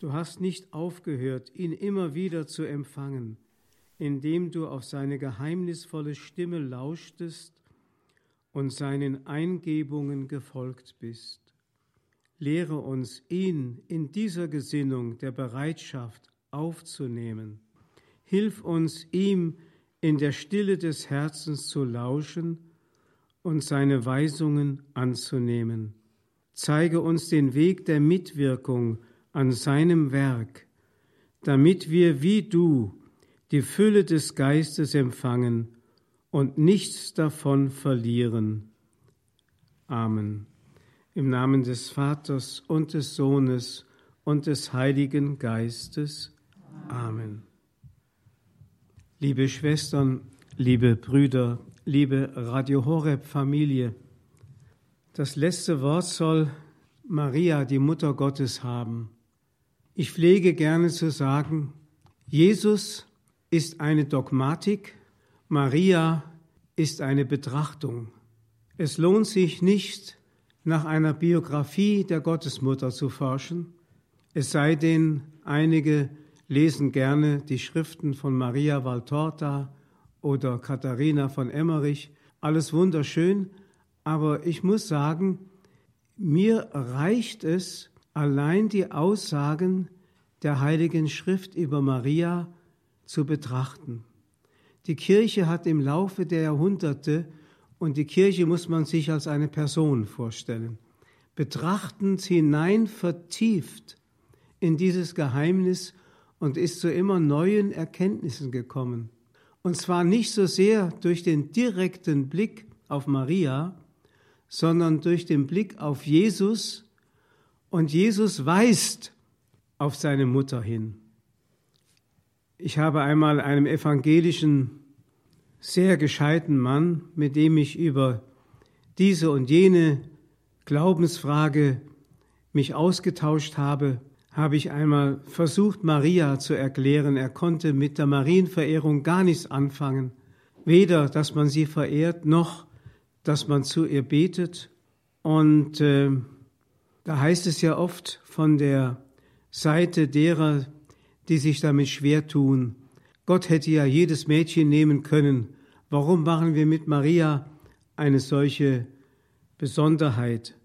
Du hast nicht aufgehört, ihn immer wieder zu empfangen, indem du auf seine geheimnisvolle Stimme lauschtest und seinen Eingebungen gefolgt bist. Lehre uns, ihn in dieser Gesinnung der Bereitschaft aufzunehmen. Hilf uns, ihm in der Stille des Herzens zu lauschen und seine Weisungen anzunehmen. Zeige uns den Weg der Mitwirkung an seinem Werk, damit wir wie du die Fülle des Geistes empfangen und nichts davon verlieren. Amen. Im Namen des Vaters und des Sohnes und des Heiligen Geistes. Amen. Liebe Schwestern, liebe Brüder, liebe Radio Horeb Familie, das letzte Wort soll Maria, die Mutter Gottes, haben. Ich pflege gerne zu sagen, Jesus ist eine Dogmatik, Maria ist eine Betrachtung. Es lohnt sich nicht, nach einer Biografie der Gottesmutter zu forschen, es sei denn, einige lesen gerne die Schriften von Maria Valtorta oder Katharina von Emmerich, alles wunderschön, aber ich muss sagen, mir reicht es, allein die Aussagen der Heiligen Schrift über Maria zu betrachten. Die Kirche hat im Laufe der Jahrhunderte, und die Kirche muss man sich als eine Person vorstellen, betrachtend hinein vertieft in dieses Geheimnis und ist zu immer neuen Erkenntnissen gekommen. Und zwar nicht so sehr durch den direkten Blick auf Maria, sondern durch den Blick auf Jesus und Jesus weist auf seine Mutter hin. Ich habe einmal einem evangelischen, sehr gescheiten Mann, mit dem ich über diese und jene Glaubensfrage mich ausgetauscht habe, habe ich einmal versucht, Maria zu erklären. Er konnte mit der Marienverehrung gar nichts anfangen. Weder, dass man sie verehrt, noch, dass man zu ihr betet. Und äh, da heißt es ja oft von der Seite derer, die sich damit schwer tun. Gott hätte ja jedes Mädchen nehmen können. Warum machen wir mit Maria eine solche Besonderheit?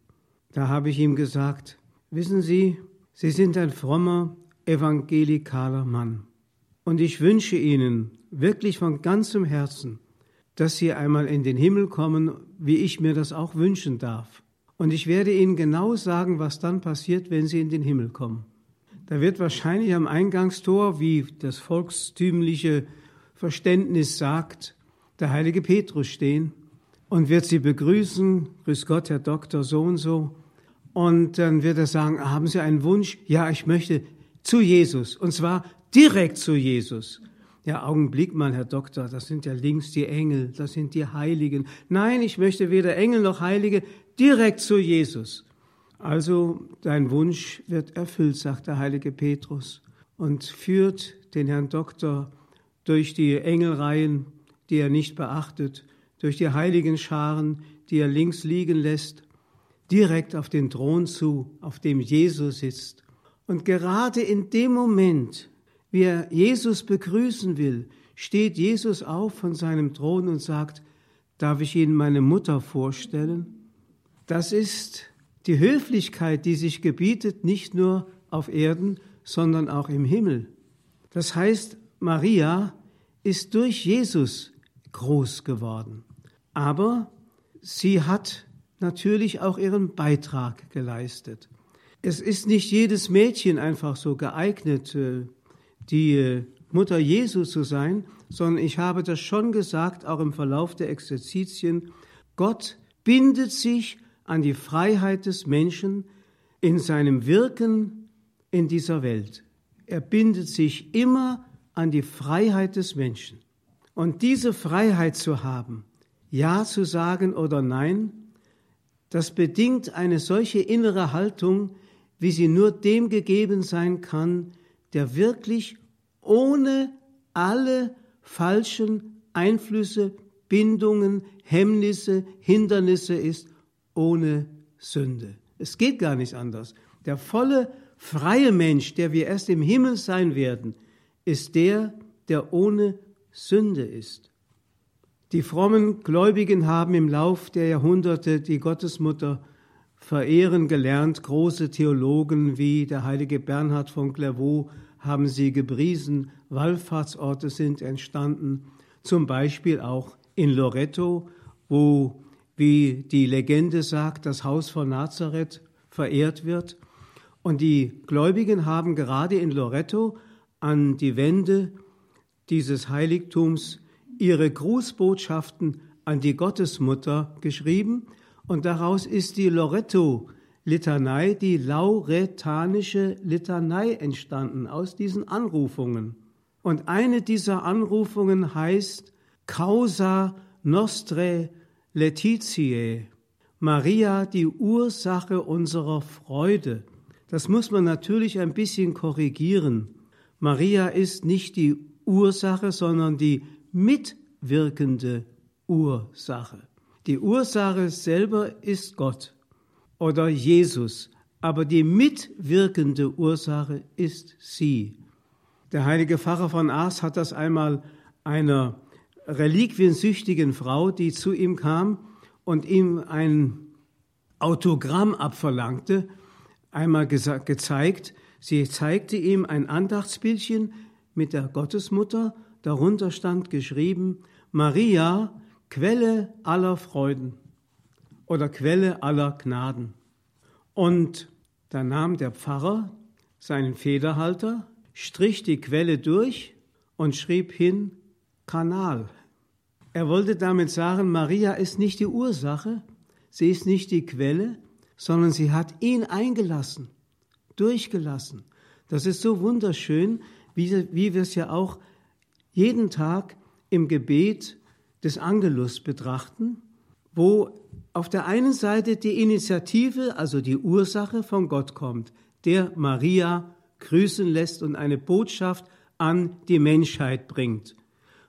Da habe ich ihm gesagt, wissen Sie, Sie sind ein frommer, evangelikaler Mann. Und ich wünsche Ihnen wirklich von ganzem Herzen, dass Sie einmal in den Himmel kommen, wie ich mir das auch wünschen darf. Und ich werde Ihnen genau sagen, was dann passiert, wenn Sie in den Himmel kommen. Da wird wahrscheinlich am Eingangstor, wie das volkstümliche Verständnis sagt, der heilige Petrus stehen und wird Sie begrüßen, grüß Gott, Herr Doktor, so und so. Und dann wird er sagen, haben Sie einen Wunsch? Ja, ich möchte zu Jesus. Und zwar direkt zu Jesus. Ja, Augenblick mal, Herr Doktor, das sind ja links die Engel, das sind die Heiligen. Nein, ich möchte weder Engel noch Heilige, direkt zu Jesus. Also dein Wunsch wird erfüllt, sagt der heilige Petrus und führt den Herrn Doktor durch die Engelreihen, die er nicht beachtet, durch die heiligen Scharen, die er links liegen lässt, direkt auf den Thron zu, auf dem Jesus sitzt. Und gerade in dem Moment, wie er Jesus begrüßen will, steht Jesus auf von seinem Thron und sagt, darf ich Ihnen meine Mutter vorstellen? Das ist die Höflichkeit, die sich gebietet, nicht nur auf Erden, sondern auch im Himmel. Das heißt, Maria ist durch Jesus groß geworden. Aber sie hat natürlich auch ihren Beitrag geleistet. Es ist nicht jedes Mädchen einfach so geeignet, äh, die äh, Mutter Jesu zu sein, sondern ich habe das schon gesagt, auch im Verlauf der Exerzitien, Gott bindet sich an die Freiheit des Menschen in seinem Wirken in dieser Welt. Er bindet sich immer an die Freiheit des Menschen. Und diese Freiheit zu haben, Ja zu sagen oder Nein, das bedingt eine solche innere Haltung, wie sie nur dem gegeben sein kann, der wirklich ohne alle falschen Einflüsse, Bindungen, Hemmnisse, Hindernisse ist ohne Sünde. Es geht gar nicht anders. Der volle freie Mensch, der wir erst im Himmel sein werden, ist der, der ohne Sünde ist. Die frommen Gläubigen haben im Lauf der Jahrhunderte die Gottesmutter verehren gelernt. Große Theologen wie der heilige Bernhard von Clairvaux haben sie gepriesen. Wallfahrtsorte sind entstanden, zum Beispiel auch in Loretto, wo, wie die Legende sagt, das Haus von Nazareth verehrt wird. Und die Gläubigen haben gerade in Loretto an die Wände dieses Heiligtums ihre Grußbotschaften an die Gottesmutter geschrieben und daraus ist die Loretto-Litanei, die lauretanische Litanei entstanden aus diesen Anrufungen. Und eine dieser Anrufungen heißt Causa Nostre Letitiae, Maria, die Ursache unserer Freude. Das muss man natürlich ein bisschen korrigieren. Maria ist nicht die Ursache, sondern die mitwirkende Ursache. Die Ursache selber ist Gott oder Jesus, aber die mitwirkende Ursache ist sie. Der heilige Pfarrer von Aas hat das einmal einer reliquiensüchtigen Frau, die zu ihm kam und ihm ein Autogramm abverlangte, einmal gezeigt. Sie zeigte ihm ein Andachtsbildchen mit der Gottesmutter Darunter stand geschrieben, Maria, Quelle aller Freuden oder Quelle aller Gnaden. Und da nahm der Pfarrer seinen Federhalter, strich die Quelle durch und schrieb hin Kanal. Er wollte damit sagen, Maria ist nicht die Ursache, sie ist nicht die Quelle, sondern sie hat ihn eingelassen, durchgelassen. Das ist so wunderschön, wie, wie wir es ja auch jeden Tag im Gebet des Angelus betrachten, wo auf der einen Seite die Initiative, also die Ursache von Gott kommt, der Maria grüßen lässt und eine Botschaft an die Menschheit bringt.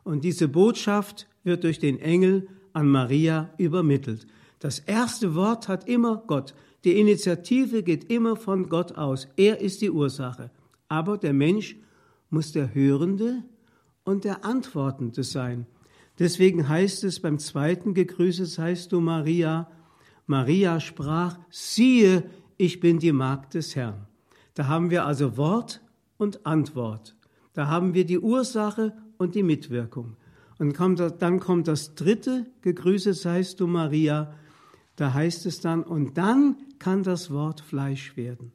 Und diese Botschaft wird durch den Engel an Maria übermittelt. Das erste Wort hat immer Gott. Die Initiative geht immer von Gott aus. Er ist die Ursache. Aber der Mensch muss der Hörende und der Antwortende sein. Deswegen heißt es beim zweiten Gegrüßet seist du Maria. Maria sprach, siehe, ich bin die Magd des Herrn. Da haben wir also Wort und Antwort. Da haben wir die Ursache und die Mitwirkung. Und dann kommt das dritte Gegrüßet seist du Maria. Da heißt es dann, und dann kann das Wort Fleisch werden.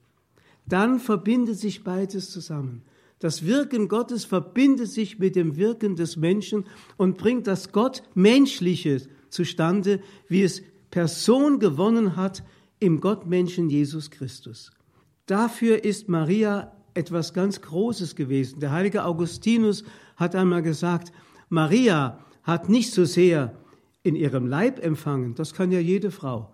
Dann verbindet sich beides zusammen. Das Wirken Gottes verbindet sich mit dem Wirken des Menschen und bringt das Gott Menschliche zustande, wie es Person gewonnen hat im Gottmenschen Jesus Christus. Dafür ist Maria etwas ganz Großes gewesen. Der heilige Augustinus hat einmal gesagt, Maria hat nicht so sehr in ihrem Leib empfangen, das kann ja jede Frau.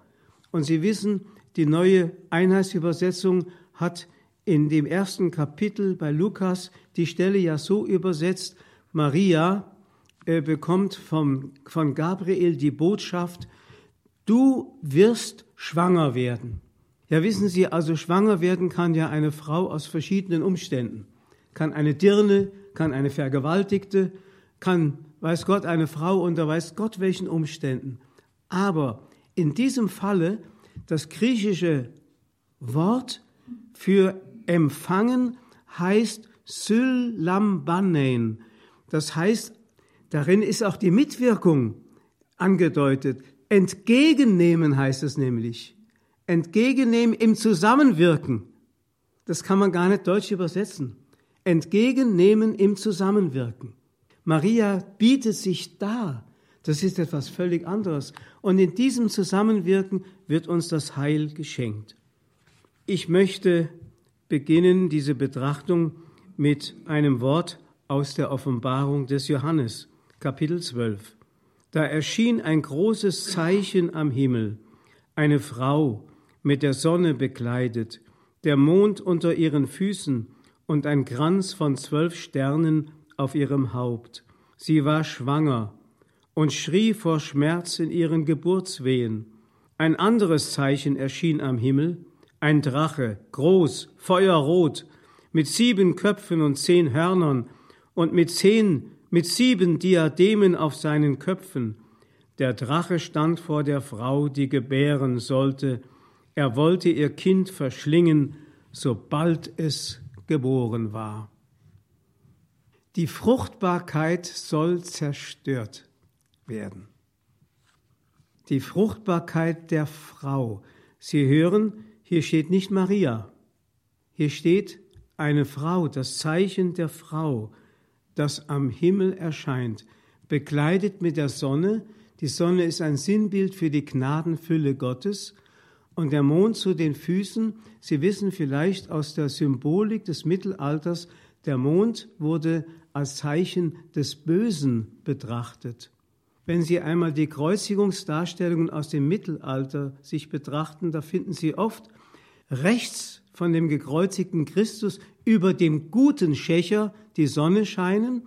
Und Sie wissen, die neue Einheitsübersetzung hat in dem ersten Kapitel bei Lukas die Stelle ja so übersetzt, Maria äh, bekommt vom, von Gabriel die Botschaft, du wirst schwanger werden. Ja, wissen Sie, also schwanger werden kann ja eine Frau aus verschiedenen Umständen. Kann eine Dirne, kann eine Vergewaltigte, kann, weiß Gott, eine Frau unter weiß Gott welchen Umständen. Aber in diesem Falle das griechische Wort für empfangen heißt Sylambanein. Das heißt, darin ist auch die Mitwirkung angedeutet. Entgegennehmen heißt es nämlich. Entgegennehmen im Zusammenwirken. Das kann man gar nicht deutsch übersetzen. Entgegennehmen im Zusammenwirken. Maria bietet sich dar. Das ist etwas völlig anderes. Und in diesem Zusammenwirken wird uns das Heil geschenkt. Ich möchte beginnen diese Betrachtung mit einem Wort aus der Offenbarung des Johannes, Kapitel 12. Da erschien ein großes Zeichen am Himmel, eine Frau mit der Sonne bekleidet, der Mond unter ihren Füßen und ein Kranz von zwölf Sternen auf ihrem Haupt. Sie war schwanger und schrie vor Schmerz in ihren Geburtswehen. Ein anderes Zeichen erschien am Himmel, ein Drache, groß, feuerrot, mit sieben Köpfen und zehn Hörnern und mit zehn, mit sieben Diademen auf seinen Köpfen. Der Drache stand vor der Frau, die gebären sollte. Er wollte ihr Kind verschlingen, sobald es geboren war. Die Fruchtbarkeit soll zerstört werden. Die Fruchtbarkeit der Frau. Sie hören, hier steht nicht Maria. Hier steht eine Frau, das Zeichen der Frau, das am Himmel erscheint, bekleidet mit der Sonne. Die Sonne ist ein Sinnbild für die Gnadenfülle Gottes und der Mond zu den Füßen. Sie wissen vielleicht aus der Symbolik des Mittelalters, der Mond wurde als Zeichen des Bösen betrachtet. Wenn Sie einmal die Kreuzigungsdarstellungen aus dem Mittelalter sich betrachten, da finden Sie oft rechts von dem gekreuzigten Christus über dem guten Schächer die Sonne scheinen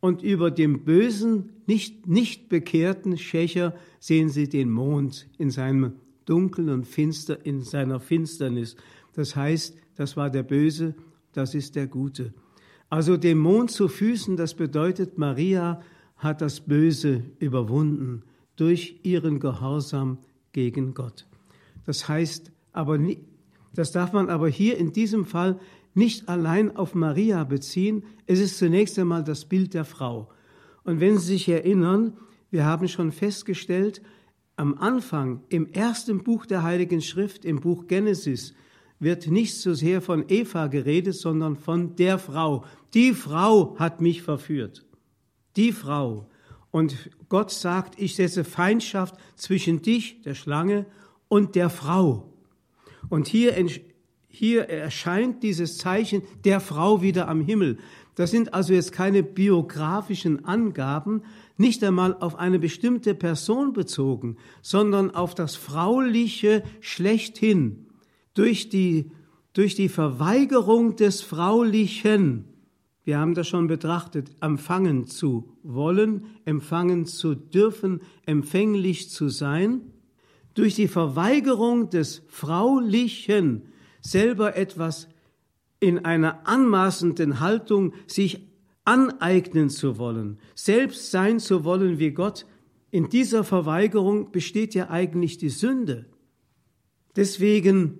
und über dem bösen, nicht, nicht bekehrten Schächer sehen Sie den Mond in seinem Dunkeln und Finster, in seiner Finsternis. Das heißt, das war der Böse, das ist der Gute. Also dem Mond zu Füßen, das bedeutet, Maria hat das Böse überwunden durch ihren Gehorsam gegen Gott. Das heißt aber, das darf man aber hier in diesem Fall nicht allein auf Maria beziehen. Es ist zunächst einmal das Bild der Frau. Und wenn Sie sich erinnern, wir haben schon festgestellt, am Anfang, im ersten Buch der Heiligen Schrift, im Buch Genesis, wird nicht so sehr von Eva geredet, sondern von der Frau. Die Frau hat mich verführt. Die Frau. Und Gott sagt, ich setze Feindschaft zwischen dich, der Schlange, und der Frau. Und hier, hier erscheint dieses Zeichen der Frau wieder am Himmel. Das sind also jetzt keine biografischen Angaben, nicht einmal auf eine bestimmte Person bezogen, sondern auf das Frauliche schlechthin. Durch die, durch die Verweigerung des Fraulichen, wir haben das schon betrachtet, empfangen zu wollen, empfangen zu dürfen, empfänglich zu sein, durch die Verweigerung des Fraulichen selber etwas in einer anmaßenden Haltung sich aneignen zu wollen, selbst sein zu wollen wie Gott, in dieser Verweigerung besteht ja eigentlich die Sünde. Deswegen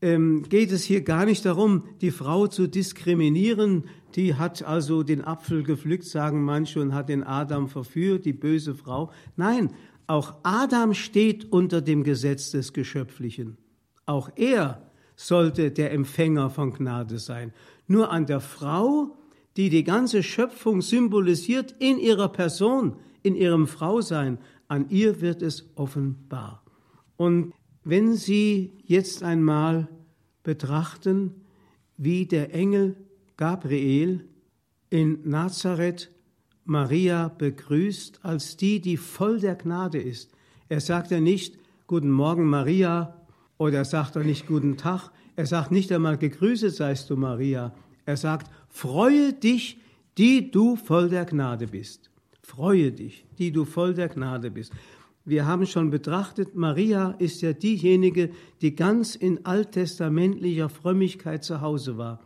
ähm, geht es hier gar nicht darum, die Frau zu diskriminieren, die hat also den Apfel gepflückt, sagen manche, und hat den Adam verführt, die böse Frau. Nein, auch Adam steht unter dem Gesetz des Geschöpflichen. Auch er sollte der Empfänger von Gnade sein. Nur an der Frau die die ganze Schöpfung symbolisiert in ihrer Person, in ihrem Frausein, an ihr wird es offenbar. Und wenn Sie jetzt einmal betrachten, wie der Engel Gabriel in Nazareth Maria begrüßt als die, die voll der Gnade ist. Er sagt ja nicht Guten Morgen Maria oder er sagt auch nicht Guten Tag, er sagt nicht einmal Gegrüßet seist du Maria, er sagt Freue dich, die du voll der Gnade bist. Freue dich, die du voll der Gnade bist. Wir haben schon betrachtet, Maria ist ja diejenige, die ganz in alttestamentlicher Frömmigkeit zu Hause war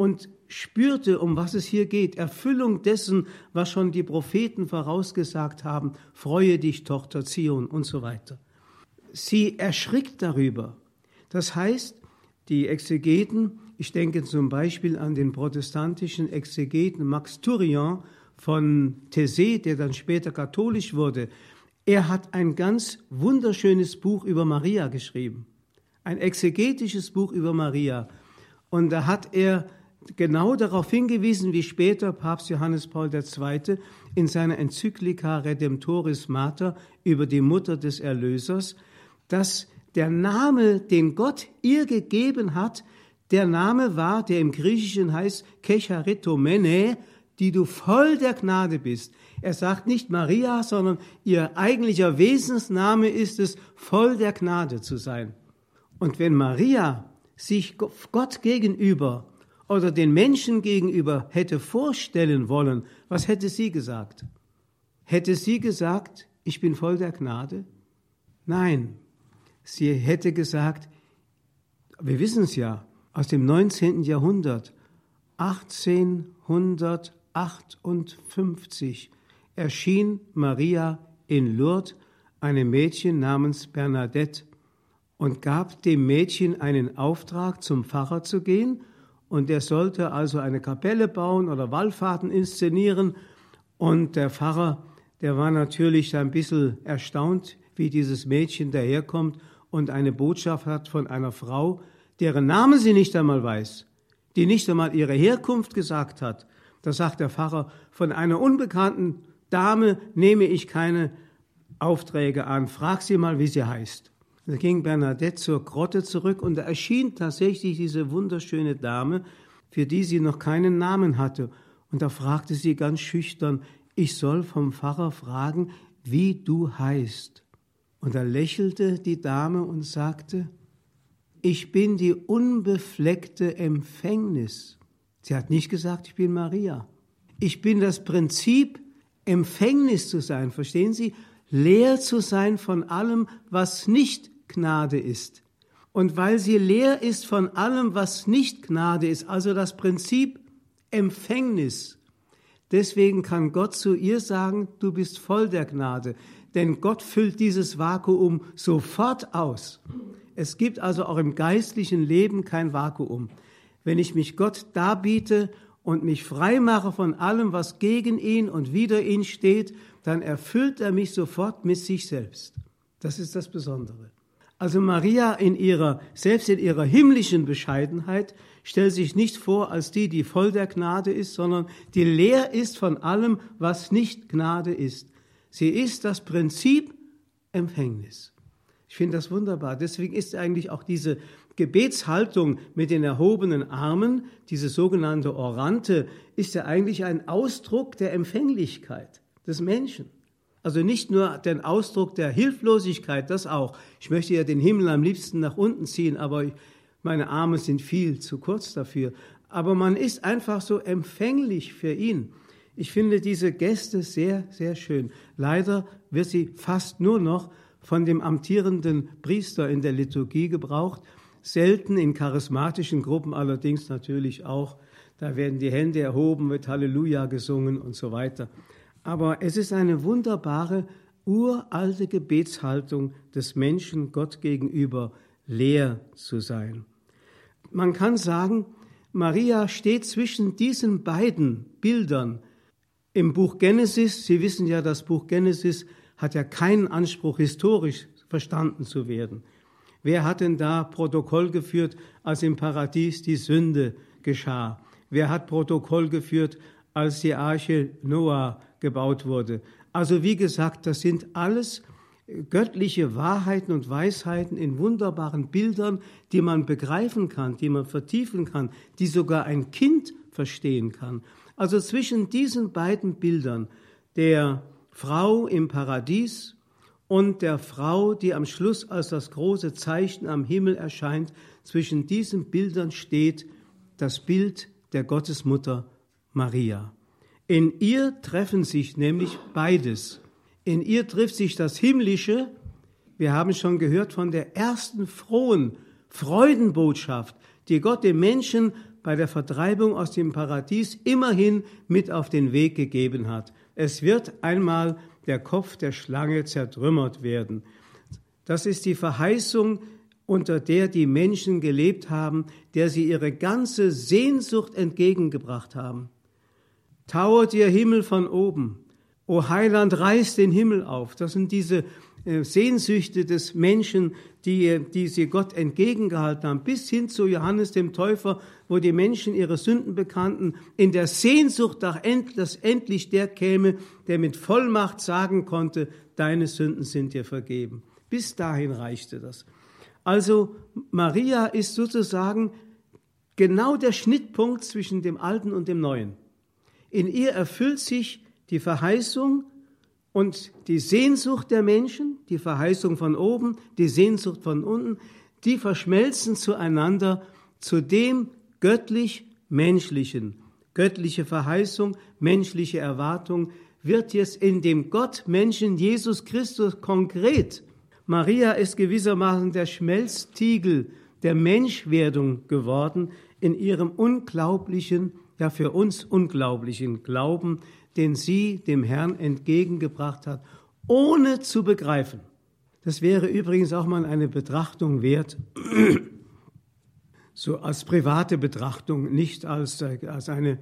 und spürte, um was es hier geht, Erfüllung dessen, was schon die Propheten vorausgesagt haben, freue dich, Tochter Zion und so weiter. Sie erschrickt darüber. Das heißt, die Exegeten ich denke zum Beispiel an den protestantischen Exegeten Max Turian von Thésée, der dann später katholisch wurde. Er hat ein ganz wunderschönes Buch über Maria geschrieben, ein exegetisches Buch über Maria. Und da hat er genau darauf hingewiesen, wie später Papst Johannes Paul II. in seiner Enzyklika Redemptoris Mater über die Mutter des Erlösers, dass der Name, den Gott ihr gegeben hat, der Name war, der im Griechischen heißt Kecharitomene, die du voll der Gnade bist. Er sagt nicht Maria, sondern ihr eigentlicher Wesensname ist es, voll der Gnade zu sein. Und wenn Maria sich Gott gegenüber oder den Menschen gegenüber hätte vorstellen wollen, was hätte sie gesagt? Hätte sie gesagt, ich bin voll der Gnade? Nein, sie hätte gesagt, wir wissen es ja, aus dem 19. Jahrhundert, 1858 erschien Maria in Lourdes einem Mädchen namens Bernadette und gab dem Mädchen einen Auftrag, zum Pfarrer zu gehen, und er sollte also eine Kapelle bauen oder Wallfahrten inszenieren. Und der Pfarrer, der war natürlich ein bisschen erstaunt, wie dieses Mädchen daherkommt und eine Botschaft hat von einer Frau, deren Name sie nicht einmal weiß, die nicht einmal ihre Herkunft gesagt hat. Da sagt der Pfarrer, von einer unbekannten Dame nehme ich keine Aufträge an, frag sie mal, wie sie heißt. Da ging Bernadette zur Grotte zurück und da erschien tatsächlich diese wunderschöne Dame, für die sie noch keinen Namen hatte. Und da fragte sie ganz schüchtern, ich soll vom Pfarrer fragen, wie du heißt. Und da lächelte die Dame und sagte, ich bin die unbefleckte Empfängnis. Sie hat nicht gesagt, ich bin Maria. Ich bin das Prinzip, Empfängnis zu sein, verstehen Sie? Leer zu sein von allem, was nicht Gnade ist. Und weil sie leer ist von allem, was nicht Gnade ist, also das Prinzip Empfängnis, deswegen kann Gott zu ihr sagen, du bist voll der Gnade, denn Gott füllt dieses Vakuum sofort aus. Es gibt also auch im geistlichen Leben kein Vakuum. Wenn ich mich Gott darbiete und mich frei mache von allem, was gegen ihn und wider ihn steht, dann erfüllt er mich sofort mit sich selbst. Das ist das Besondere. Also Maria in ihrer, selbst in ihrer himmlischen Bescheidenheit, stellt sich nicht vor als die, die voll der Gnade ist, sondern die leer ist von allem, was nicht Gnade ist. Sie ist das Prinzip Empfängnis. Ich finde das wunderbar. Deswegen ist eigentlich auch diese Gebetshaltung mit den erhobenen Armen, diese sogenannte Orante, ist ja eigentlich ein Ausdruck der Empfänglichkeit des Menschen. Also nicht nur den Ausdruck der Hilflosigkeit, das auch. Ich möchte ja den Himmel am liebsten nach unten ziehen, aber meine Arme sind viel zu kurz dafür. Aber man ist einfach so empfänglich für ihn. Ich finde diese Gäste sehr, sehr schön. Leider wird sie fast nur noch von dem amtierenden Priester in der Liturgie gebraucht, selten in charismatischen Gruppen allerdings natürlich auch. Da werden die Hände erhoben, wird Halleluja gesungen und so weiter. Aber es ist eine wunderbare, uralte Gebetshaltung des Menschen Gott gegenüber, leer zu sein. Man kann sagen, Maria steht zwischen diesen beiden Bildern. Im Buch Genesis, Sie wissen ja, das Buch Genesis hat ja keinen Anspruch, historisch verstanden zu werden. Wer hat denn da Protokoll geführt, als im Paradies die Sünde geschah? Wer hat Protokoll geführt, als die Arche Noah gebaut wurde. Also wie gesagt, das sind alles göttliche Wahrheiten und Weisheiten in wunderbaren Bildern, die man begreifen kann, die man vertiefen kann, die sogar ein Kind verstehen kann. Also zwischen diesen beiden Bildern, der Frau im Paradies und der Frau, die am Schluss als das große Zeichen am Himmel erscheint, zwischen diesen Bildern steht das Bild der Gottesmutter Maria. In ihr treffen sich nämlich beides. In ihr trifft sich das Himmlische. Wir haben schon gehört von der ersten frohen Freudenbotschaft, die Gott dem Menschen bei der Vertreibung aus dem Paradies immerhin mit auf den Weg gegeben hat. Es wird einmal der Kopf der Schlange zertrümmert werden. Das ist die Verheißung, unter der die Menschen gelebt haben, der sie ihre ganze Sehnsucht entgegengebracht haben. Tauert ihr Himmel von oben. O Heiland, reißt den Himmel auf. Das sind diese Sehnsüchte des Menschen, die, die sie Gott entgegengehalten haben, bis hin zu Johannes dem Täufer, wo die Menschen ihre Sünden bekannten, in der Sehnsucht, dass endlich der käme, der mit Vollmacht sagen konnte, deine Sünden sind dir vergeben. Bis dahin reichte das. Also Maria ist sozusagen genau der Schnittpunkt zwischen dem Alten und dem Neuen. In ihr erfüllt sich die Verheißung und die Sehnsucht der Menschen, die Verheißung von oben, die Sehnsucht von unten, die verschmelzen zueinander zu dem göttlich-menschlichen. Göttliche Verheißung, menschliche Erwartung wird jetzt in dem Gott Menschen Jesus Christus konkret. Maria ist gewissermaßen der Schmelztiegel der Menschwerdung geworden in ihrem unglaublichen, ja für uns unglaublichen Glauben, den sie dem Herrn entgegengebracht hat, ohne zu begreifen. Das wäre übrigens auch mal eine Betrachtung wert, so als private Betrachtung, nicht als, als eine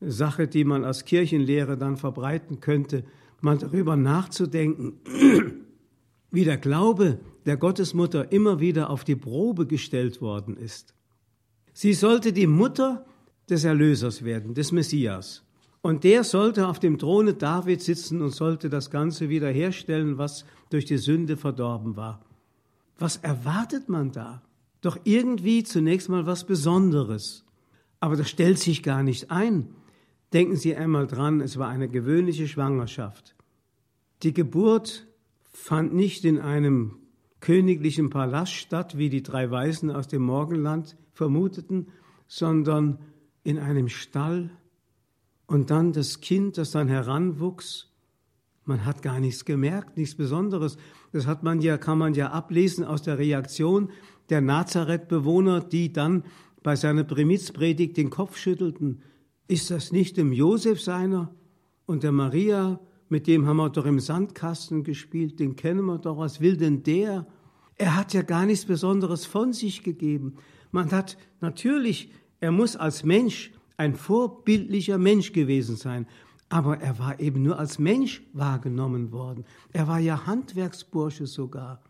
Sache, die man als Kirchenlehre dann verbreiten könnte, mal darüber nachzudenken, wie der Glaube der Gottesmutter immer wieder auf die Probe gestellt worden ist. Sie sollte die Mutter des Erlösers werden, des Messias. Und der sollte auf dem Throne David sitzen und sollte das Ganze wiederherstellen, was durch die Sünde verdorben war. Was erwartet man da? Doch irgendwie zunächst mal was Besonderes. Aber das stellt sich gar nicht ein. Denken Sie einmal dran, es war eine gewöhnliche Schwangerschaft. Die Geburt fand nicht in einem königlichen Palast statt, wie die drei Weisen aus dem Morgenland vermuteten, sondern in einem Stall und dann das Kind, das dann heranwuchs. Man hat gar nichts gemerkt, nichts Besonderes. Das hat man ja, kann man ja ablesen aus der Reaktion der Nazareth-Bewohner, die dann bei seiner Primizpredigt den Kopf schüttelten. Ist das nicht dem Josef seiner und der Maria? Mit dem haben wir doch im Sandkasten gespielt, den kennen wir doch. Was will denn der? Er hat ja gar nichts Besonderes von sich gegeben. Man hat natürlich, er muss als Mensch ein vorbildlicher Mensch gewesen sein. Aber er war eben nur als Mensch wahrgenommen worden. Er war ja Handwerksbursche sogar.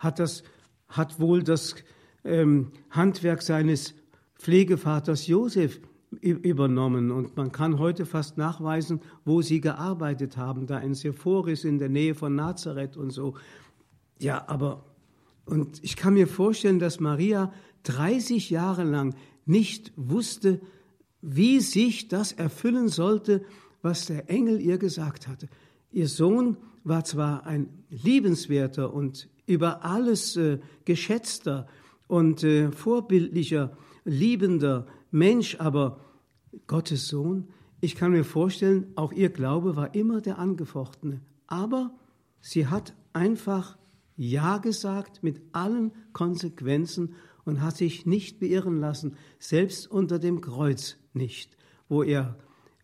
Hat, das, hat wohl das ähm, Handwerk seines Pflegevaters Josef übernommen. Und man kann heute fast nachweisen, wo sie gearbeitet haben, da in Sephoris in der Nähe von Nazareth und so. Ja, aber, und ich kann mir vorstellen, dass Maria 30 Jahre lang nicht wusste, wie sich das erfüllen sollte, was der Engel ihr gesagt hatte. Ihr Sohn war zwar ein liebenswerter und über alles äh, geschätzter und äh, vorbildlicher, liebender Mensch, aber Gottes Sohn, ich kann mir vorstellen, auch ihr Glaube war immer der angefochtene. Aber sie hat einfach Ja gesagt mit allen Konsequenzen und hat sich nicht beirren lassen, selbst unter dem Kreuz nicht, wo ihr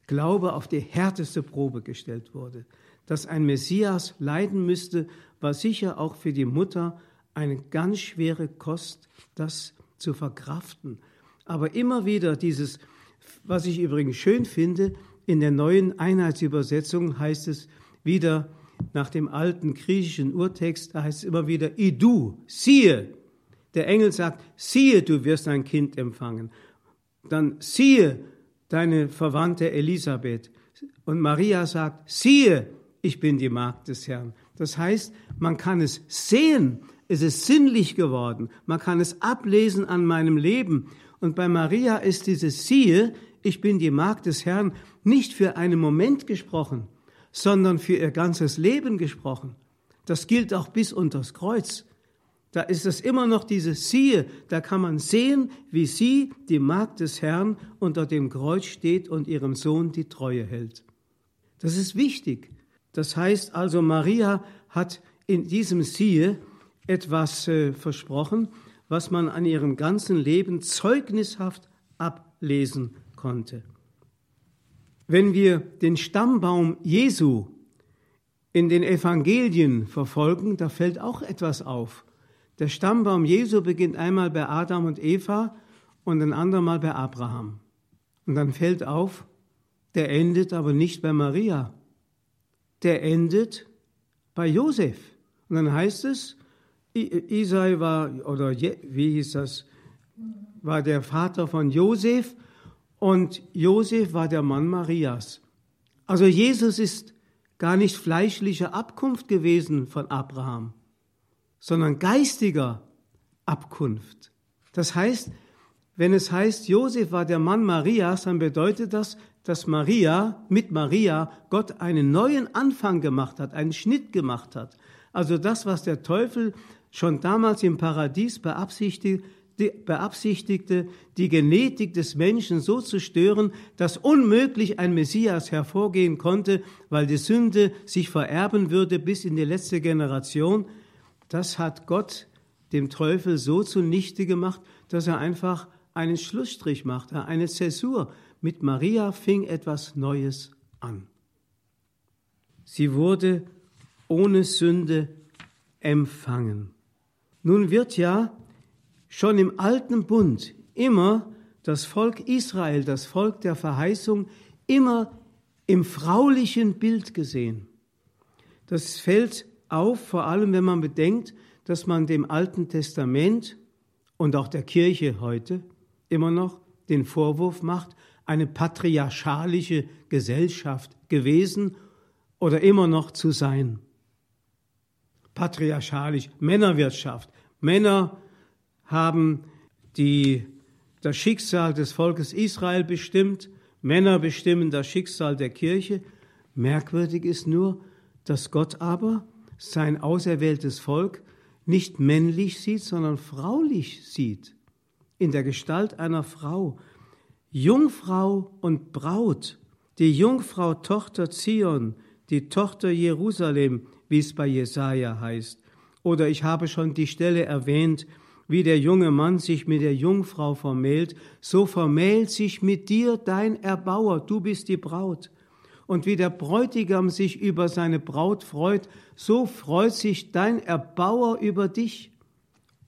Glaube auf die härteste Probe gestellt wurde. Dass ein Messias leiden müsste, war sicher auch für die Mutter eine ganz schwere Kost, das zu verkraften. Aber immer wieder dieses, was ich übrigens schön finde, in der neuen Einheitsübersetzung heißt es wieder nach dem alten griechischen Urtext, da heißt es immer wieder, Idu, siehe. Der Engel sagt, siehe, du wirst ein Kind empfangen dann siehe deine Verwandte Elisabeth. Und Maria sagt, siehe, ich bin die Magd des Herrn. Das heißt, man kann es sehen, es ist sinnlich geworden, man kann es ablesen an meinem Leben. Und bei Maria ist dieses siehe, ich bin die Magd des Herrn, nicht für einen Moment gesprochen, sondern für ihr ganzes Leben gesprochen. Das gilt auch bis unters Kreuz. Da ist es immer noch dieses Siehe, da kann man sehen, wie sie, die Magd des Herrn, unter dem Kreuz steht und ihrem Sohn die Treue hält. Das ist wichtig. Das heißt also, Maria hat in diesem Siehe etwas äh, versprochen, was man an ihrem ganzen Leben zeugnishaft ablesen konnte. Wenn wir den Stammbaum Jesu in den Evangelien verfolgen, da fällt auch etwas auf. Der Stammbaum Jesu beginnt einmal bei Adam und Eva und ein andermal bei Abraham. Und dann fällt auf, der endet aber nicht bei Maria. Der endet bei Josef. Und dann heißt es, Isai war, oder wie hieß das, war der Vater von Josef und Josef war der Mann Marias. Also Jesus ist gar nicht fleischlicher Abkunft gewesen von Abraham sondern geistiger Abkunft. Das heißt, wenn es heißt, Josef war der Mann Marias, dann bedeutet das, dass Maria, mit Maria, Gott einen neuen Anfang gemacht hat, einen Schnitt gemacht hat. Also das, was der Teufel schon damals im Paradies beabsichtigte, die Genetik des Menschen so zu stören, dass unmöglich ein Messias hervorgehen konnte, weil die Sünde sich vererben würde bis in die letzte Generation, das hat Gott dem Teufel so zunichte gemacht, dass er einfach einen Schlussstrich machte, eine Zäsur. Mit Maria fing etwas Neues an. Sie wurde ohne Sünde empfangen. Nun wird ja schon im alten Bund immer das Volk Israel, das Volk der Verheißung, immer im fraulichen Bild gesehen. Das fällt auf, vor allem wenn man bedenkt, dass man dem Alten Testament und auch der Kirche heute immer noch den Vorwurf macht, eine patriarchalische Gesellschaft gewesen oder immer noch zu sein. Patriarchalisch, Männerwirtschaft. Männer haben die, das Schicksal des Volkes Israel bestimmt, Männer bestimmen das Schicksal der Kirche. Merkwürdig ist nur, dass Gott aber sein auserwähltes Volk nicht männlich sieht, sondern fraulich sieht, in der Gestalt einer Frau. Jungfrau und Braut, die Jungfrau Tochter Zion, die Tochter Jerusalem, wie es bei Jesaja heißt. Oder ich habe schon die Stelle erwähnt, wie der junge Mann sich mit der Jungfrau vermählt, so vermählt sich mit dir dein Erbauer, du bist die Braut. Und wie der Bräutigam sich über seine Braut freut, so freut sich dein Erbauer über dich.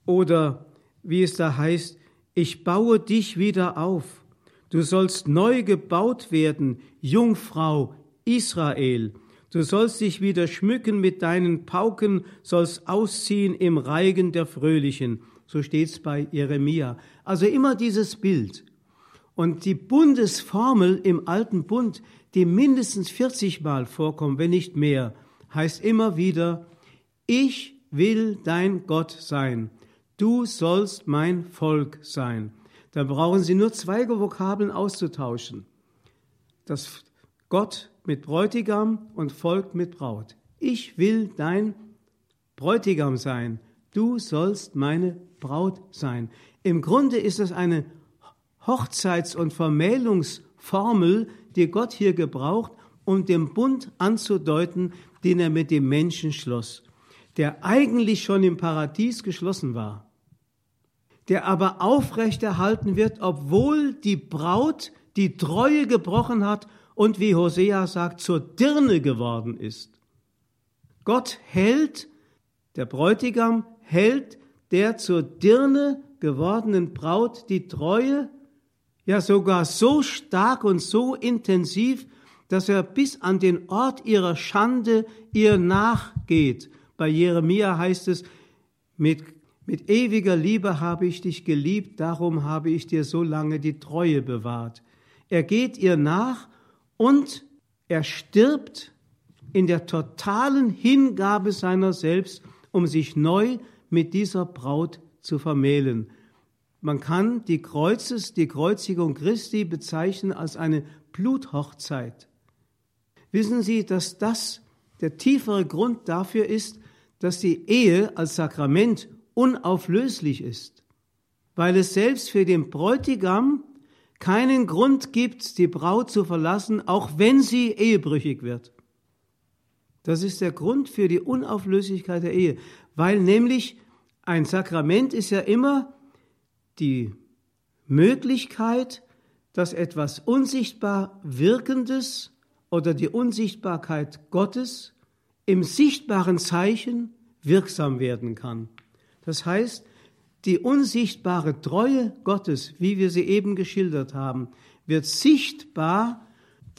Oder wie es da heißt, ich baue dich wieder auf. Du sollst neu gebaut werden, Jungfrau Israel. Du sollst dich wieder schmücken mit deinen Pauken, sollst ausziehen im Reigen der Fröhlichen. So steht's bei Jeremia. Also immer dieses Bild. Und die Bundesformel im alten Bund, die mindestens 40 Mal vorkommt, wenn nicht mehr, heißt immer wieder, ich will dein Gott sein. Du sollst mein Volk sein. Da brauchen Sie nur zwei Vokabeln auszutauschen. Das Gott mit Bräutigam und Volk mit Braut. Ich will dein Bräutigam sein. Du sollst meine Braut sein. Im Grunde ist es eine Hochzeits- und Vermählungsformel, die Gott hier gebraucht, um den Bund anzudeuten, den er mit dem Menschen schloss, der eigentlich schon im Paradies geschlossen war, der aber aufrechterhalten wird, obwohl die Braut die Treue gebrochen hat und wie Hosea sagt, zur Dirne geworden ist. Gott hält, der Bräutigam hält der zur Dirne gewordenen Braut die Treue, ja sogar so stark und so intensiv, dass er bis an den Ort ihrer Schande ihr nachgeht. Bei Jeremia heißt es, mit, mit ewiger Liebe habe ich dich geliebt, darum habe ich dir so lange die Treue bewahrt. Er geht ihr nach und er stirbt in der totalen Hingabe seiner selbst, um sich neu mit dieser Braut zu vermählen. Man kann die Kreuzes, die Kreuzigung Christi bezeichnen als eine Bluthochzeit. Wissen Sie, dass das der tiefere Grund dafür ist, dass die Ehe als Sakrament unauflöslich ist, weil es selbst für den Bräutigam keinen Grund gibt, die Braut zu verlassen, auch wenn sie ehebrüchig wird. Das ist der Grund für die Unauflöslichkeit der Ehe, weil nämlich ein Sakrament ist ja immer die Möglichkeit, dass etwas unsichtbar Wirkendes oder die Unsichtbarkeit Gottes im sichtbaren Zeichen wirksam werden kann. Das heißt, die unsichtbare Treue Gottes, wie wir sie eben geschildert haben, wird sichtbar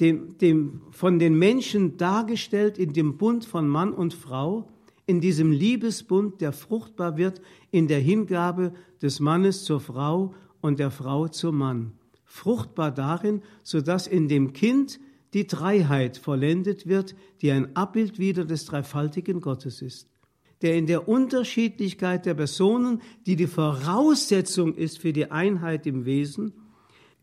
dem, dem, von den Menschen dargestellt in dem Bund von Mann und Frau, in diesem Liebesbund, der fruchtbar wird in der Hingabe des Mannes zur Frau und der Frau zum Mann. Fruchtbar darin, sodass in dem Kind die Dreiheit vollendet wird, die ein Abbild wieder des dreifaltigen Gottes ist der in der Unterschiedlichkeit der Personen, die die Voraussetzung ist für die Einheit im Wesen,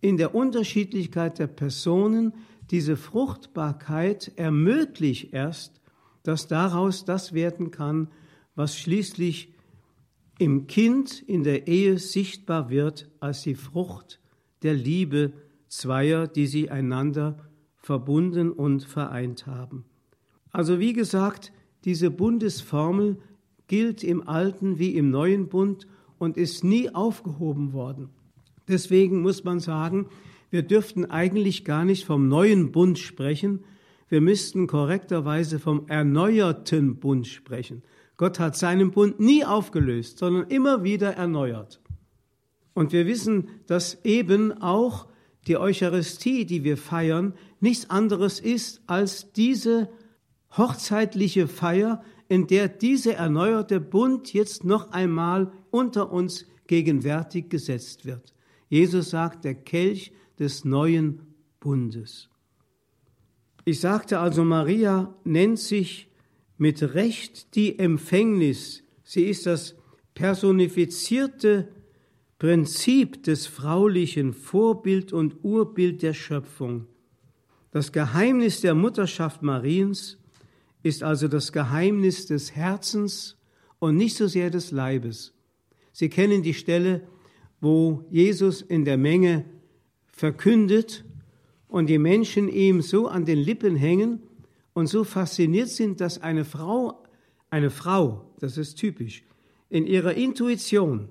in der Unterschiedlichkeit der Personen diese Fruchtbarkeit ermöglicht erst, dass daraus das werden kann, was schließlich im Kind in der Ehe sichtbar wird als die Frucht der Liebe zweier, die sie einander verbunden und vereint haben. Also wie gesagt, diese Bundesformel gilt im alten wie im neuen Bund und ist nie aufgehoben worden. Deswegen muss man sagen, wir dürften eigentlich gar nicht vom neuen Bund sprechen, wir müssten korrekterweise vom erneuerten Bund sprechen. Gott hat seinen Bund nie aufgelöst, sondern immer wieder erneuert. Und wir wissen, dass eben auch die Eucharistie, die wir feiern, nichts anderes ist als diese hochzeitliche Feier, in der dieser erneuerte Bund jetzt noch einmal unter uns gegenwärtig gesetzt wird. Jesus sagt, der Kelch des neuen Bundes. Ich sagte also, Maria nennt sich mit Recht die Empfängnis. Sie ist das personifizierte Prinzip des fraulichen Vorbild und Urbild der Schöpfung. Das Geheimnis der Mutterschaft Mariens ist also das Geheimnis des Herzens und nicht so sehr des Leibes. Sie kennen die Stelle, wo Jesus in der Menge verkündet und die Menschen ihm so an den Lippen hängen und so fasziniert sind, dass eine Frau, eine Frau, das ist typisch, in ihrer Intuition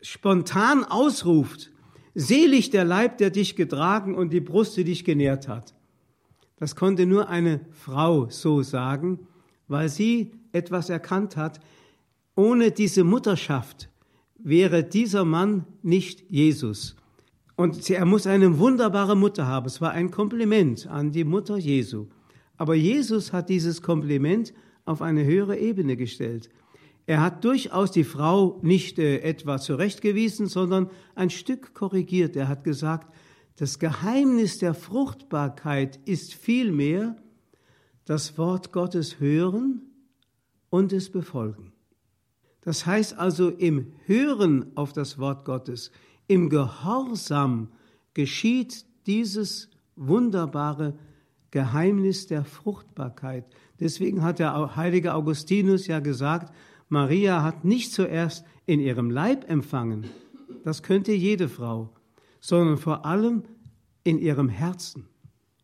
spontan ausruft, selig der Leib, der dich getragen und die Brust, die dich genährt hat. Das konnte nur eine Frau so sagen, weil sie etwas erkannt hat. Ohne diese Mutterschaft wäre dieser Mann nicht Jesus. Und er muss eine wunderbare Mutter haben. Es war ein Kompliment an die Mutter Jesu. Aber Jesus hat dieses Kompliment auf eine höhere Ebene gestellt. Er hat durchaus die Frau nicht äh, etwa zurechtgewiesen, sondern ein Stück korrigiert. Er hat gesagt, das Geheimnis der Fruchtbarkeit ist vielmehr das Wort Gottes hören und es befolgen. Das heißt also im Hören auf das Wort Gottes, im Gehorsam geschieht dieses wunderbare Geheimnis der Fruchtbarkeit. Deswegen hat der heilige Augustinus ja gesagt, Maria hat nicht zuerst in ihrem Leib empfangen, das könnte jede Frau, sondern vor allem in ihrem Herzen,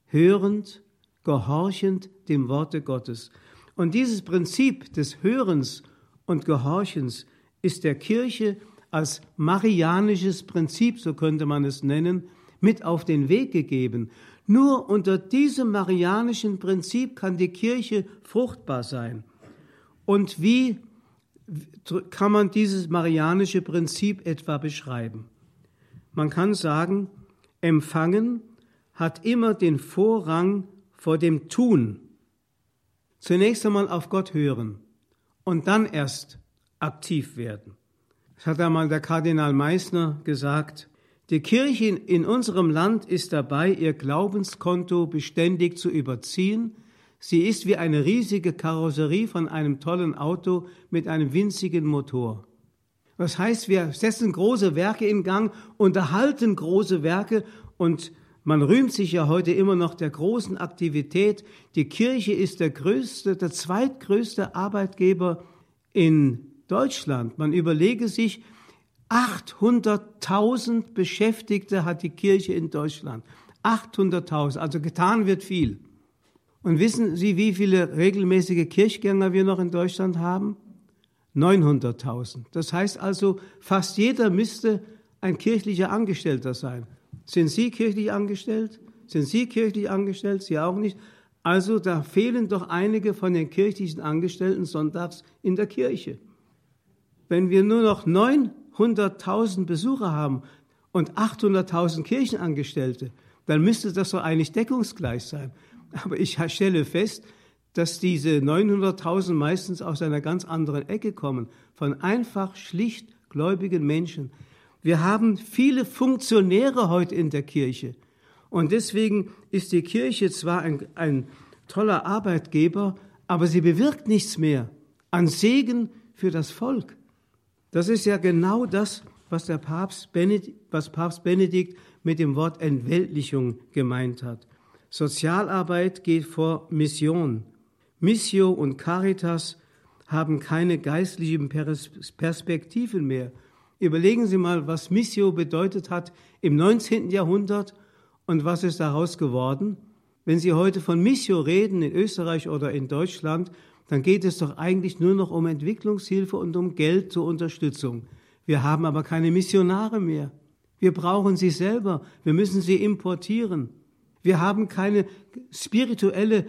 hörend, gehorchend dem Worte Gottes. Und dieses Prinzip des Hörens und Gehorchens ist der Kirche als marianisches Prinzip, so könnte man es nennen, mit auf den Weg gegeben. Nur unter diesem marianischen Prinzip kann die Kirche fruchtbar sein. Und wie kann man dieses marianische Prinzip etwa beschreiben? Man kann sagen, Empfangen hat immer den Vorrang vor dem Tun. Zunächst einmal auf Gott hören und dann erst aktiv werden. Das hat einmal der Kardinal Meissner gesagt. Die Kirche in unserem Land ist dabei, ihr Glaubenskonto beständig zu überziehen. Sie ist wie eine riesige Karosserie von einem tollen Auto mit einem winzigen Motor. Das heißt, wir setzen große Werke in Gang, unterhalten große Werke und man rühmt sich ja heute immer noch der großen Aktivität. Die Kirche ist der größte, der zweitgrößte Arbeitgeber in Deutschland. Man überlege sich, 800.000 Beschäftigte hat die Kirche in Deutschland. 800.000, also getan wird viel. Und wissen Sie, wie viele regelmäßige Kirchgänger wir noch in Deutschland haben? 900.000. Das heißt also, fast jeder müsste ein kirchlicher Angestellter sein. Sind Sie kirchlich angestellt? Sind Sie kirchlich angestellt? Sie auch nicht. Also da fehlen doch einige von den kirchlichen Angestellten sonntags in der Kirche. Wenn wir nur noch 900.000 Besucher haben und 800.000 Kirchenangestellte, dann müsste das doch eigentlich deckungsgleich sein. Aber ich stelle fest, dass diese 900.000 meistens aus einer ganz anderen Ecke kommen, von einfach schlicht gläubigen Menschen. Wir haben viele Funktionäre heute in der Kirche. Und deswegen ist die Kirche zwar ein, ein toller Arbeitgeber, aber sie bewirkt nichts mehr an Segen für das Volk. Das ist ja genau das, was der Papst Benedikt, was Papst Benedikt mit dem Wort Entweltlichung gemeint hat. Sozialarbeit geht vor Mission. Missio und Caritas haben keine geistlichen Perspektiven mehr. Überlegen Sie mal, was Missio bedeutet hat im 19. Jahrhundert und was ist daraus geworden. Wenn Sie heute von Missio reden in Österreich oder in Deutschland, dann geht es doch eigentlich nur noch um Entwicklungshilfe und um Geld zur Unterstützung. Wir haben aber keine Missionare mehr. Wir brauchen sie selber. Wir müssen sie importieren. Wir haben keine spirituelle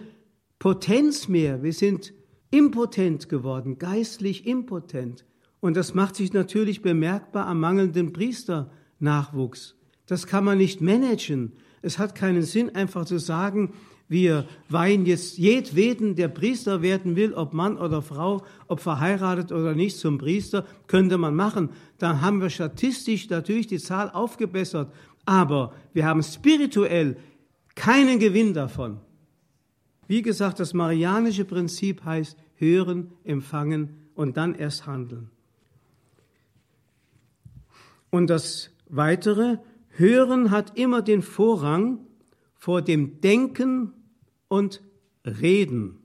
Potenz mehr. Wir sind impotent geworden, geistlich impotent. Und das macht sich natürlich bemerkbar am mangelnden Priesternachwuchs. Das kann man nicht managen. Es hat keinen Sinn, einfach zu sagen, wir weihen jetzt jedweden, der Priester werden will, ob Mann oder Frau, ob verheiratet oder nicht zum Priester, könnte man machen. Dann haben wir statistisch natürlich die Zahl aufgebessert. Aber wir haben spirituell keinen Gewinn davon. Wie gesagt, das marianische Prinzip heißt hören, empfangen und dann erst handeln. Und das Weitere, Hören hat immer den Vorrang vor dem Denken und Reden.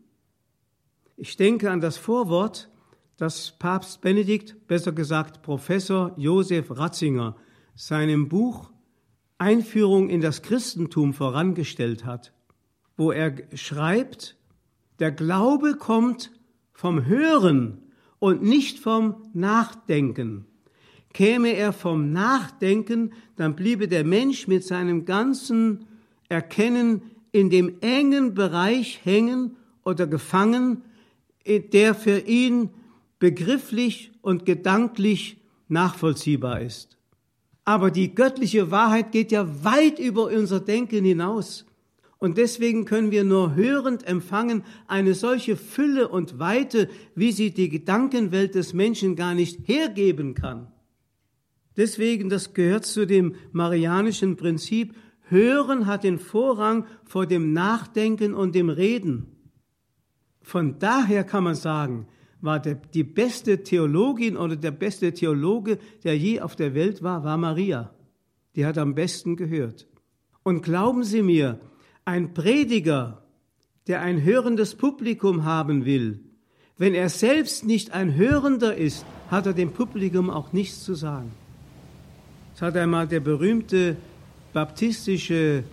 Ich denke an das Vorwort, das Papst Benedikt, besser gesagt Professor Josef Ratzinger, seinem Buch Einführung in das Christentum vorangestellt hat, wo er schreibt, der Glaube kommt vom Hören und nicht vom Nachdenken. Käme er vom Nachdenken, dann bliebe der Mensch mit seinem ganzen Erkennen in dem engen Bereich hängen oder gefangen, der für ihn begrifflich und gedanklich nachvollziehbar ist. Aber die göttliche Wahrheit geht ja weit über unser Denken hinaus. Und deswegen können wir nur hörend empfangen eine solche Fülle und Weite, wie sie die Gedankenwelt des Menschen gar nicht hergeben kann. Deswegen, das gehört zu dem marianischen Prinzip, Hören hat den Vorrang vor dem Nachdenken und dem Reden. Von daher kann man sagen, war der, die beste Theologin oder der beste Theologe, der je auf der Welt war, war Maria. Die hat am besten gehört. Und glauben Sie mir, ein Prediger, der ein hörendes Publikum haben will, wenn er selbst nicht ein Hörender ist, hat er dem Publikum auch nichts zu sagen. Das hat einmal der berühmte baptistische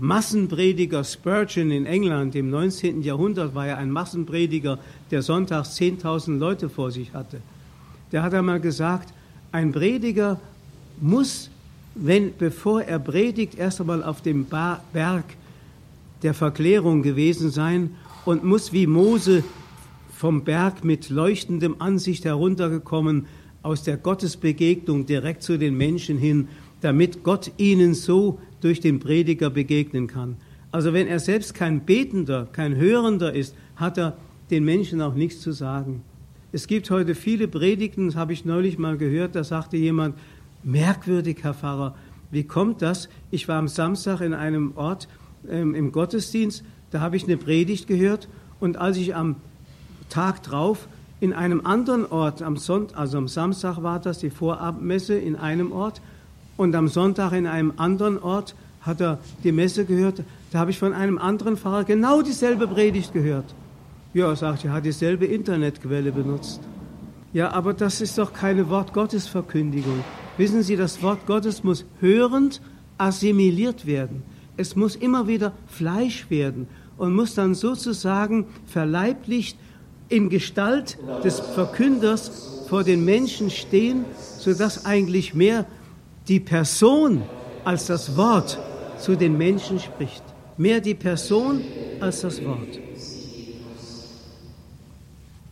Massenprediger Spurgeon in England im 19. Jahrhundert war er ein Massenprediger, der sonntags 10.000 Leute vor sich hatte. Der hat einmal gesagt, ein Prediger muss, wenn, bevor er predigt, erst einmal auf dem Berg der Verklärung gewesen sein und muss wie Mose vom Berg mit leuchtendem Ansicht heruntergekommen aus der Gottesbegegnung direkt zu den Menschen hin, damit Gott ihnen so durch den Prediger begegnen kann. Also wenn er selbst kein Betender, kein Hörender ist, hat er den Menschen auch nichts zu sagen. Es gibt heute viele Predigten, das habe ich neulich mal gehört, da sagte jemand, merkwürdig, Herr Pfarrer, wie kommt das? Ich war am Samstag in einem Ort ähm, im Gottesdienst, da habe ich eine Predigt gehört und als ich am Tag drauf in einem anderen Ort, am Sonntag, also am Samstag war das die Vorabendmesse in einem Ort und am Sonntag in einem anderen Ort hat er die Messe gehört. Da habe ich von einem anderen Pfarrer genau dieselbe Predigt gehört. Ja, sagt er, hat dieselbe Internetquelle benutzt. Ja, aber das ist doch keine Wort Gottes Verkündigung. Wissen Sie, das Wort Gottes muss hörend assimiliert werden. Es muss immer wieder Fleisch werden und muss dann sozusagen verleiblicht in Gestalt des Verkünders vor den Menschen stehen, sodass eigentlich mehr die Person als das Wort zu den Menschen spricht. Mehr die Person als das Wort.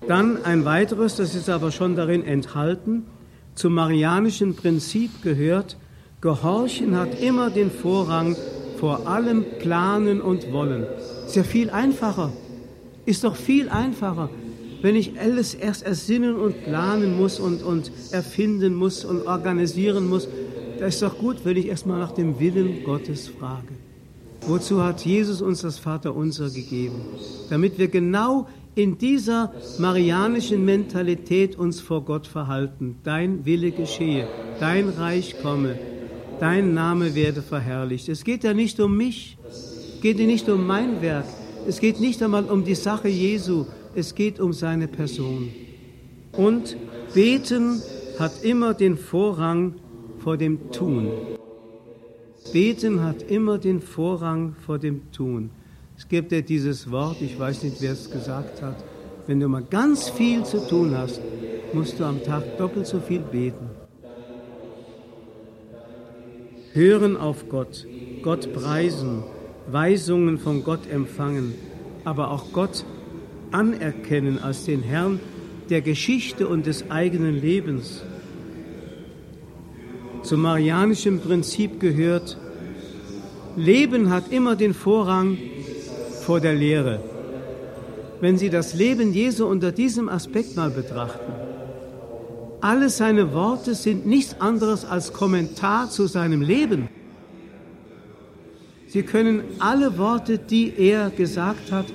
Dann ein weiteres, das ist aber schon darin enthalten, zum marianischen Prinzip gehört, Gehorchen hat immer den Vorrang vor allem Planen und Wollen. Ist ja viel einfacher. Ist doch viel einfacher, wenn ich alles erst ersinnen und planen muss und, und erfinden muss und organisieren muss, da ist doch gut, wenn ich erstmal nach dem Willen Gottes frage. Wozu hat Jesus uns das Vaterunser gegeben? Damit wir genau in dieser marianischen Mentalität uns vor Gott verhalten. Dein Wille geschehe, dein Reich komme, dein Name werde verherrlicht. Es geht ja nicht um mich, es geht ja nicht um mein Werk, es geht nicht einmal um die Sache Jesu, es geht um seine Person. Und beten hat immer den Vorrang vor dem Tun. Beten hat immer den Vorrang vor dem Tun. Es gibt ja dieses Wort, ich weiß nicht, wer es gesagt hat, Wenn du mal ganz viel zu tun hast, musst du am Tag doppelt so viel beten. Hören auf Gott, Gott preisen, Weisungen von Gott empfangen, aber auch Gott anerkennen als den Herrn der Geschichte und des eigenen Lebens. Zum marianischen Prinzip gehört, Leben hat immer den Vorrang vor der Lehre. Wenn Sie das Leben Jesu unter diesem Aspekt mal betrachten, alle seine Worte sind nichts anderes als Kommentar zu seinem Leben. Sie können alle Worte, die er gesagt hat,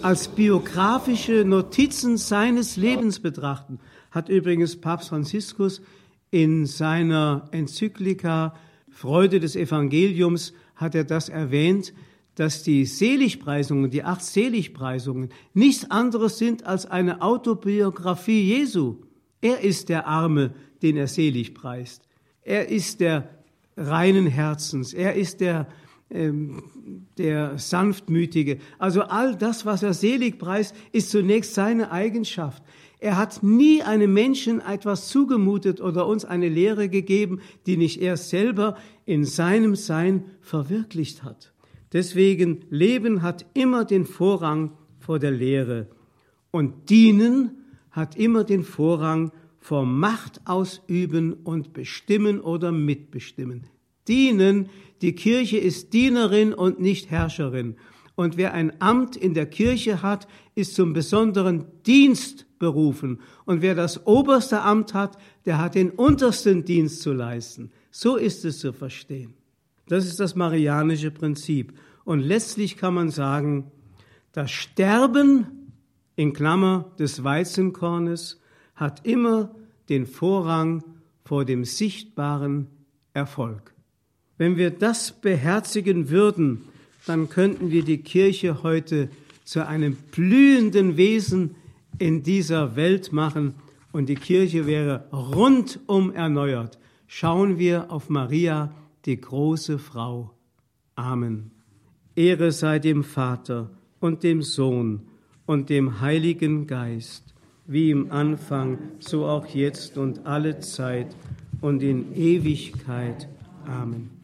als biografische Notizen seines Lebens betrachten. Hat übrigens Papst Franziskus in seiner Enzyklika Freude des Evangeliums hat er das erwähnt, dass die Seligpreisungen, die acht Seligpreisungen, nichts anderes sind als eine Autobiografie Jesu. Er ist der Arme, den er selig preist. Er ist der reinen Herzens. Er ist der, ähm, der Sanftmütige. Also all das, was er selig preist, ist zunächst seine Eigenschaft. Er hat nie einem Menschen etwas zugemutet oder uns eine Lehre gegeben, die nicht er selber in seinem Sein verwirklicht hat. Deswegen Leben hat immer den Vorrang vor der Lehre und Dienen hat immer den Vorrang vor Macht ausüben und bestimmen oder mitbestimmen. Dienen, die Kirche ist Dienerin und nicht Herrscherin. Und wer ein Amt in der Kirche hat, ist zum besonderen Dienst berufen. Und wer das oberste Amt hat, der hat den untersten Dienst zu leisten. So ist es zu verstehen. Das ist das marianische Prinzip. Und letztlich kann man sagen, das Sterben in Klammer des Weizenkornes hat immer den Vorrang vor dem sichtbaren Erfolg. Wenn wir das beherzigen würden, dann könnten wir die Kirche heute zu einem blühenden Wesen in dieser Welt machen und die Kirche wäre rundum erneuert. Schauen wir auf Maria, die große Frau. Amen. Ehre sei dem Vater und dem Sohn und dem Heiligen Geist, wie im Anfang, so auch jetzt und alle Zeit und in Ewigkeit. Amen.